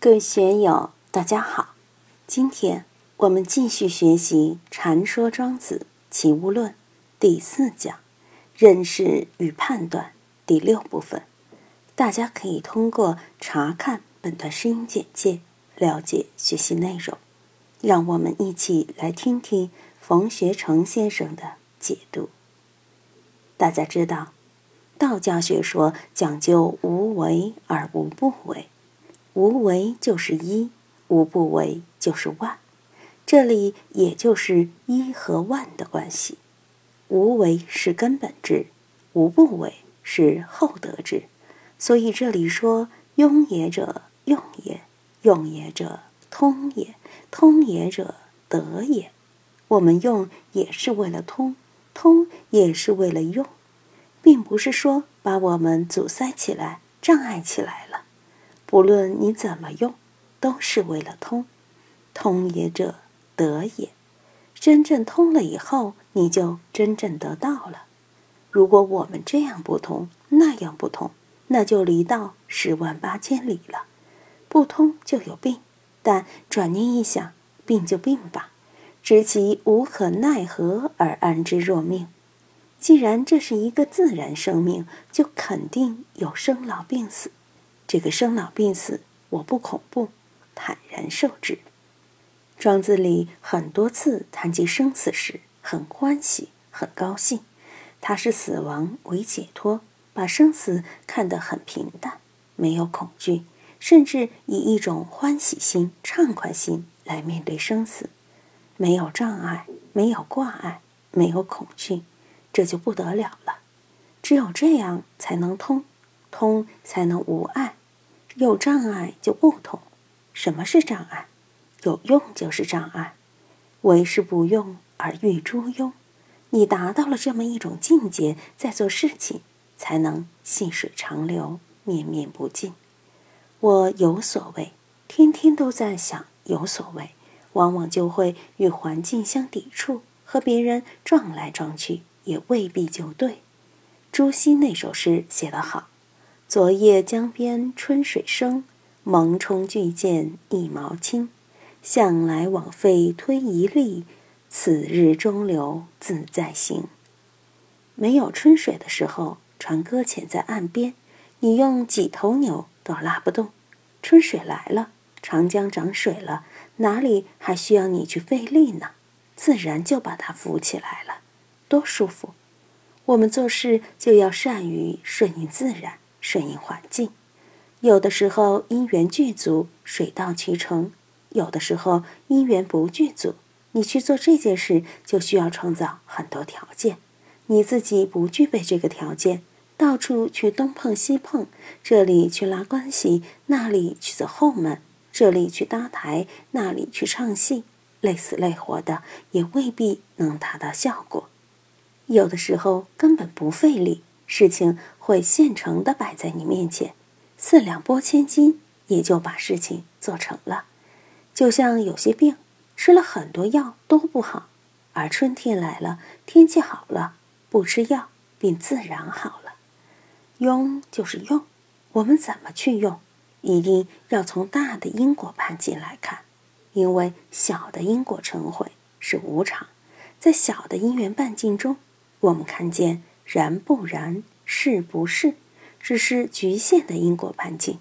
各位学友，大家好！今天我们继续学习《禅说庄子齐物论》第四讲“认识与判断”第六部分。大家可以通过查看本段声音简介了解学习内容。让我们一起来听听冯学成先生的解读。大家知道，道教学说讲究无为而无不为。无为就是一，无不为就是万，这里也就是一和万的关系。无为是根本之，无不为是后得之。所以这里说用也者用也，用也者通也，通也者得也。我们用也是为了通，通也是为了用，并不是说把我们阻塞起来、障碍起来了。不论你怎么用，都是为了通。通也者得也，真正通了以后，你就真正得到了。如果我们这样不通，那样不通，那就离道十万八千里了。不通就有病，但转念一想，病就病吧，知其无可奈何而安之若命。既然这是一个自然生命，就肯定有生老病死。这个生老病死，我不恐怖，坦然受之。庄子里很多次谈及生死时，很欢喜，很高兴。他是死亡为解脱，把生死看得很平淡，没有恐惧，甚至以一种欢喜心、畅快心来面对生死，没有障碍，没有挂碍，没有恐惧，这就不得了了。只有这样才能通，通才能无碍。有障碍就不同。什么是障碍？有用就是障碍。为是不用而欲诸庸。你达到了这么一种境界，在做事情才能细水长流，绵绵不尽。我有所谓，天天都在想有所谓，往往就会与环境相抵触，和别人撞来撞去，也未必就对。朱熹那首诗写得好。昨夜江边春水生，艨艟巨舰一毛轻。向来枉费推移力，此日中流自在行。没有春水的时候，船搁浅在岸边，你用几头牛都拉不动。春水来了，长江涨水了，哪里还需要你去费力呢？自然就把它浮起来了，多舒服！我们做事就要善于顺应自然。顺应环境，有的时候因缘具足，水到渠成；有的时候因缘不具足，你去做这件事就需要创造很多条件，你自己不具备这个条件，到处去东碰西碰，这里去拉关系，那里去走后门，这里去搭台，那里去唱戏，累死累活的，也未必能达到效果。有的时候根本不费力。事情会现成的摆在你面前，四两拨千斤，也就把事情做成了。就像有些病，吃了很多药都不好，而春天来了，天气好了，不吃药，病自然好了。用就是用，我们怎么去用，一定要从大的因果半径来看，因为小的因果成毁是无常，在小的因缘半径中，我们看见。然不然，是不是，只是局限的因果半径，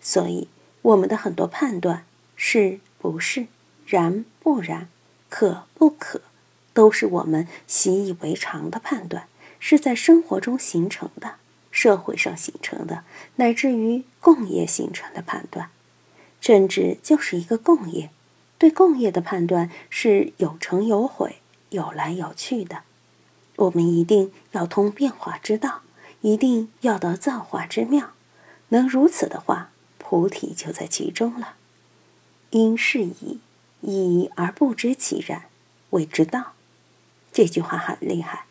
所以我们的很多判断是不是、然不然、可不可，都是我们习以为常的判断，是在生活中形成的、社会上形成的，乃至于共业形成的判断。政治就是一个共业，对共业的判断是有成有毁、有来有去的。我们一定要通变化之道，一定要得造化之妙。能如此的话，菩提就在其中了。因是以，以而不知其然，谓之道。这句话很厉害。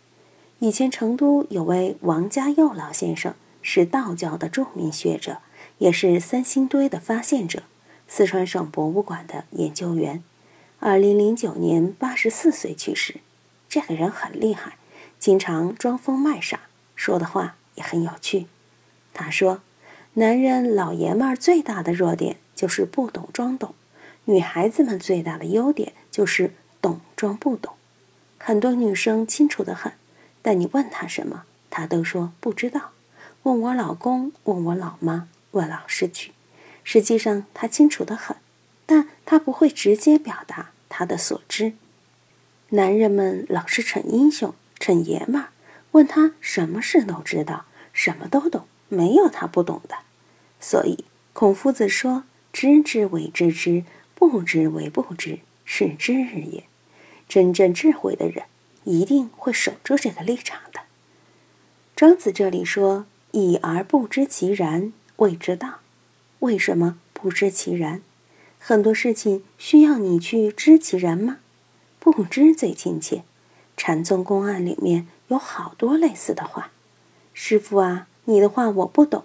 以前成都有位王家佑老先生，是道教的著名学者，也是三星堆的发现者，四川省博物馆的研究员。二零零九年八十四岁去世。这个人很厉害。经常装疯卖傻，说的话也很有趣。他说：“男人老爷们儿最大的弱点就是不懂装懂。女孩子们最大的优点就是懂装不懂。很多女生清楚的很，但你问她什么，她都说不知道。问我老公，问我老妈，问老师去。实际上她清楚的很，但她不会直接表达她的所知。男人们老是逞英雄、逞爷们儿，问他什么事都知道，什么都懂，没有他不懂的。所以孔夫子说：“知之为知之，不知为不知，是知也。”真正智慧的人一定会守住这个立场的。庄子这里说：“已而不知其然，谓之道。”为什么不知其然？很多事情需要你去知其然吗？不知最亲切。禅宗公案里面有好多类似的话。师傅啊，你的话我不懂，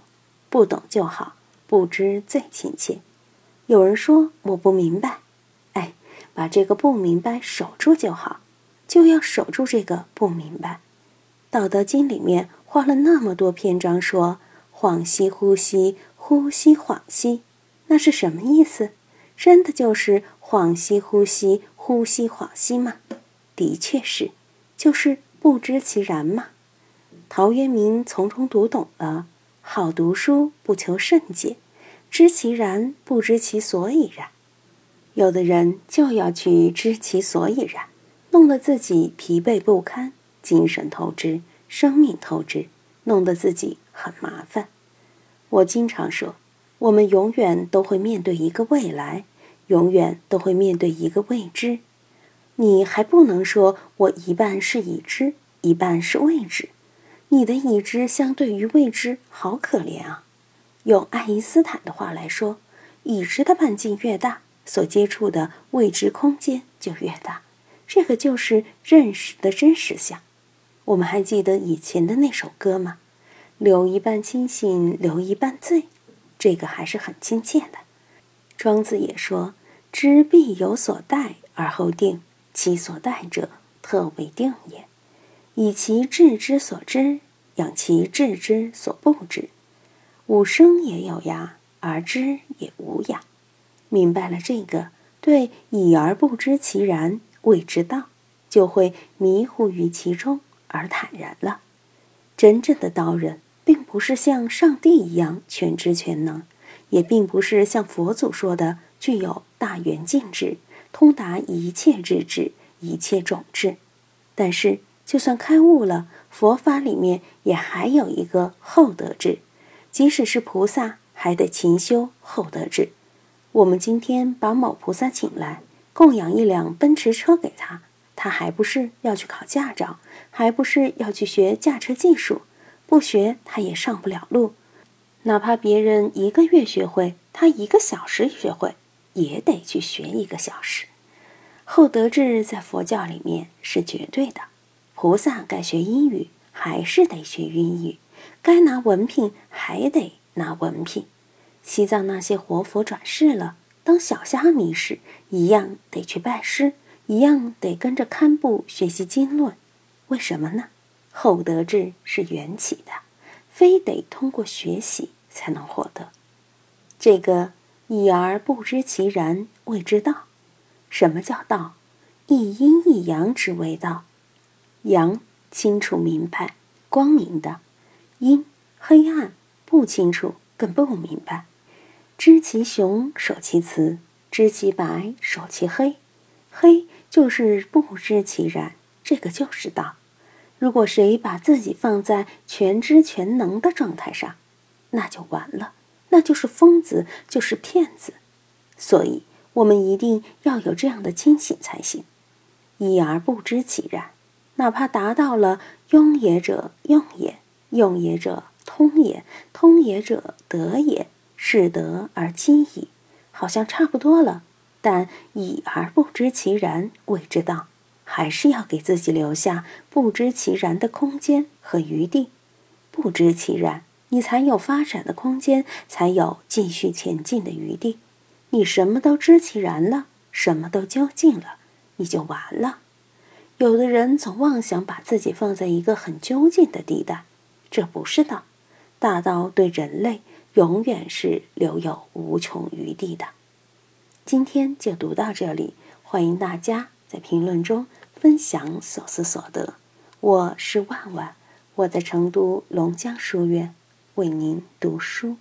不懂就好，不知最亲切。有人说我不明白，哎。把这个不明白守住就好，就要守住这个不明白。《道德经》里面花了那么多篇章说“恍兮呼吸，呼吸恍兮”，那是什么意思？真的就是“恍兮呼吸，呼吸恍兮”吗？的确是，就是不知其然嘛。陶渊明从中读懂了：好读书不求甚解，知其然不知其所以然。有的人就要去知其所以然，弄得自己疲惫不堪，精神透支，生命透支，弄得自己很麻烦。我经常说，我们永远都会面对一个未来，永远都会面对一个未知。你还不能说我一半是已知，一半是未知。你的已知相对于未知，好可怜啊！用爱因斯坦的话来说，已知的半径越大。所接触的未知空间就越大，这个就是认识的真实相。我们还记得以前的那首歌吗？留一半清醒，留一半醉，这个还是很亲切的。庄子也说：“知必有所待而后定，其所待者，特为定也。以其知之所知，养其知之所不知。吾生也有涯，而知也无涯。”明白了这个，对已而不知其然谓之道，就会迷糊于其中而坦然了。真正的道人，并不是像上帝一样全知全能，也并不是像佛祖说的具有大圆镜智，通达一切智智、一切种智。但是，就算开悟了，佛法里面也还有一个厚德智，即使是菩萨，还得勤修厚德智。我们今天把某菩萨请来，供养一辆奔驰车给他，他还不是要去考驾照，还不是要去学驾车技术？不学他也上不了路。哪怕别人一个月学会，他一个小时学会，也得去学一个小时。厚德志在佛教里面是绝对的。菩萨该学英语，还是得学英语；该拿文凭，还得拿文凭。西藏那些活佛转世了，当小虾米时，一样得去拜师，一样得跟着堪布学习经论。为什么呢？厚德志是缘起的，非得通过学习才能获得。这个已而不知其然，谓之道。什么叫道？一阴一阳之谓道。阳清楚明白，光明的；阴黑暗不清楚，更不明白。知其雄，守其雌；知其白，守其黑。黑就是不知其然，这个就是道。如果谁把自己放在全知全能的状态上，那就完了，那就是疯子，就是骗子。所以，我们一定要有这样的清醒才行。一而不知其然，哪怕达到了用也者用也，用也者通也，通也者得也。是得而亲矣，好像差不多了。但已而不知其然谓之道，还是要给自己留下不知其然的空间和余地。不知其然，你才有发展的空间，才有继续前进的余地。你什么都知其然了，什么都究竟了，你就完了。有的人总妄想把自己放在一个很究竟的地带，这不是道。大道对人类。永远是留有无穷余地的。今天就读到这里，欢迎大家在评论中分享所思所得。我是万万，我在成都龙江书院为您读书。